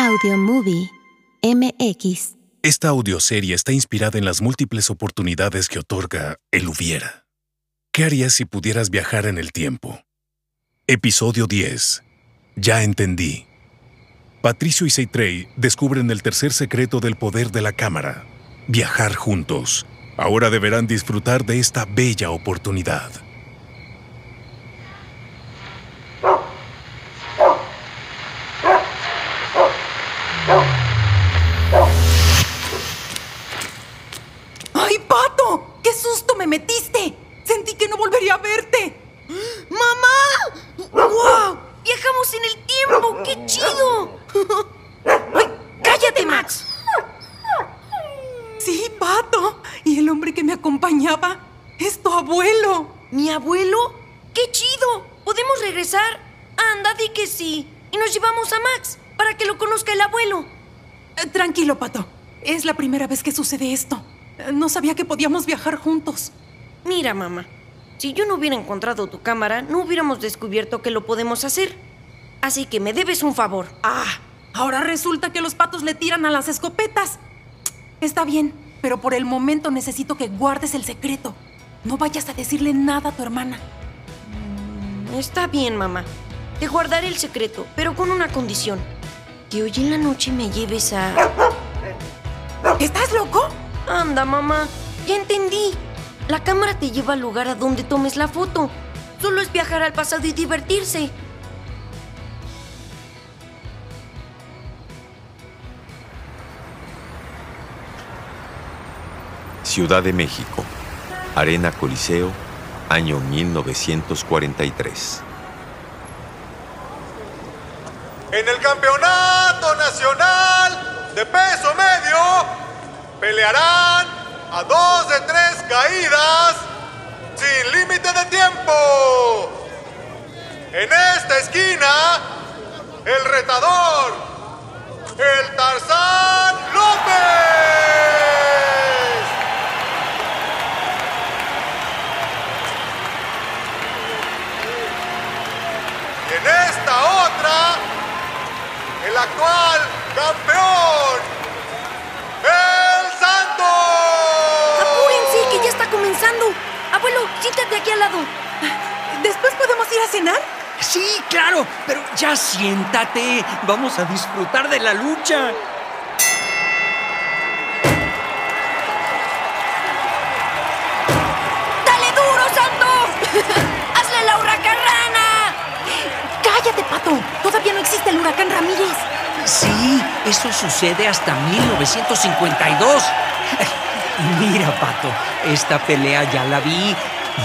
Audio Movie MX. Esta audioserie está inspirada en las múltiples oportunidades que otorga el hubiera. ¿Qué harías si pudieras viajar en el tiempo? Episodio 10. Ya entendí. Patricio y Seitrey descubren el tercer secreto del poder de la cámara. Viajar juntos. Ahora deberán disfrutar de esta bella oportunidad. ¡Ay, Pato! ¡Qué susto me metiste! Sentí que no volvería a verte. ¡Mamá! ¡Wow! ¡Viajamos en el tiempo! ¡Qué chido! ¡Ay, cállate, Max! Sí, Pato. Y el hombre que me acompañaba es tu abuelo. ¿Mi abuelo? ¡Qué chido! ¿Podemos regresar? Anda, di que sí. Y nos llevamos a Max para que lo conozca el abuelo. Eh, Tranquilo, Pato. Es la primera vez que sucede esto. Eh, No sabía que podíamos viajar juntos. Mira, mamá. Si yo no hubiera encontrado tu cámara, no hubiéramos descubierto que lo podemos hacer. Así que me debes un favor. Ah, ahora resulta que los patos le tiran a las escopetas. Está bien, pero por el momento necesito que guardes el secreto. No vayas a decirle nada a tu hermana. Está bien, mamá. Te guardaré el secreto, pero con una condición. Que hoy en la noche me lleves a... ¿Estás loco? Anda, mamá. Ya entendí. La cámara te lleva al lugar a donde tomes la foto. Solo es viajar al pasado y divertirse. Ciudad de México, Arena Coliseo, año 1943. En el Campeonato Nacional de Peso Medio pelearán a dos de tres caídas sin límite de tiempo. En esta esquina, el retador, el Tarzán López. Y en esta otra, el actual campeón, el Santos. ¡Apúrense, que ya está comenzando! Abuelo, siéntate aquí al lado. ¿Después podemos ir a cenar? Sí, claro, pero ya siéntate. Vamos a disfrutar de la lucha. ¡Dale duro, Santo! ¡Hazle la huracarrana! ¡Cállate, Pato! Existe el huracán Ramírez. Sí, eso sucede hasta 1952. Mira, Pato, esta pelea ya la vi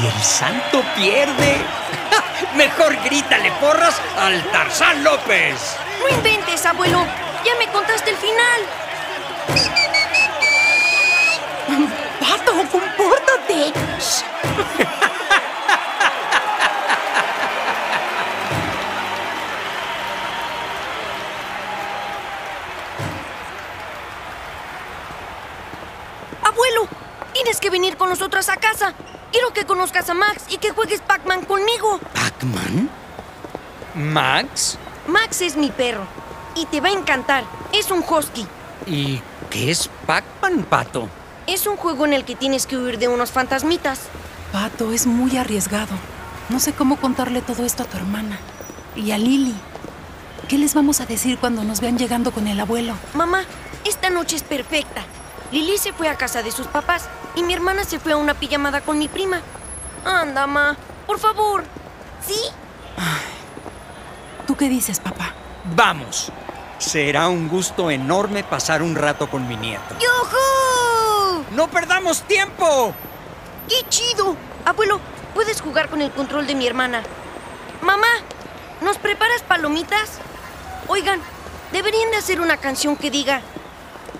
y el santo pierde. Mejor grítale porras al Tarzán López. No inventes, abuelo. Ya me contaste el final. Pato, compórtate. Abuelo, tienes que venir con nosotros a casa. Quiero que conozcas a Max y que juegues Pac-Man conmigo. ¿Pac-Man? ¿Max? Max es mi perro y te va a encantar. Es un husky. ¿Y qué es Pac-Man, Pato? Es un juego en el que tienes que huir de unos fantasmitas. Pato, es muy arriesgado. No sé cómo contarle todo esto a tu hermana. Y a Lily. ¿Qué les vamos a decir cuando nos vean llegando con el abuelo? Mamá, esta noche es perfecta. Lili se fue a casa de sus papás y mi hermana se fue a una pijamada con mi prima. Anda, ma, por favor. ¿Sí? ¿Tú qué dices, papá? Vamos. Será un gusto enorme pasar un rato con mi nieto. ¡Yujú! ¡No perdamos tiempo! ¡Qué chido! Abuelo, puedes jugar con el control de mi hermana. Mamá, ¿nos preparas palomitas? Oigan, deberían de hacer una canción que diga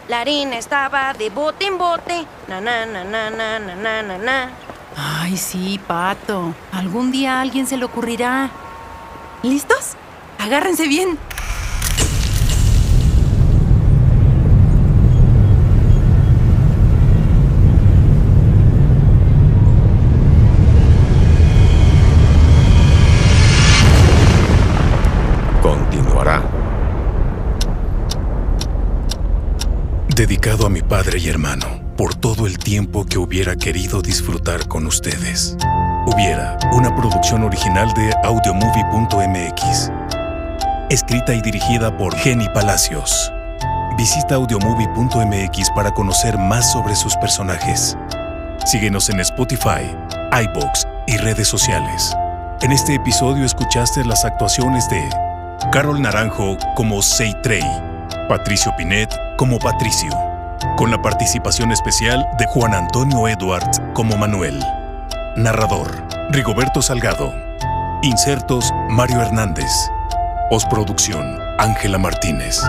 la harina estaba de bote en bote. Na, na, na, na, na, na, na, na. na. Ay, sí, Pato. Algún día a alguien se le ocurrirá. ¿Listos? Agárrense bien. Dedicado a mi padre y hermano, por todo el tiempo que hubiera querido disfrutar con ustedes. Hubiera, una producción original de audiomovie.mx. Escrita y dirigida por Jenny Palacios. Visita audiomovie.mx para conocer más sobre sus personajes. Síguenos en Spotify, iBox y redes sociales. En este episodio escuchaste las actuaciones de Carol Naranjo como Seitrey, Patricio Pinet como Patricio, con la participación especial de Juan Antonio Edwards como Manuel. Narrador, Rigoberto Salgado. Insertos, Mario Hernández. Postproducción, Ángela Martínez.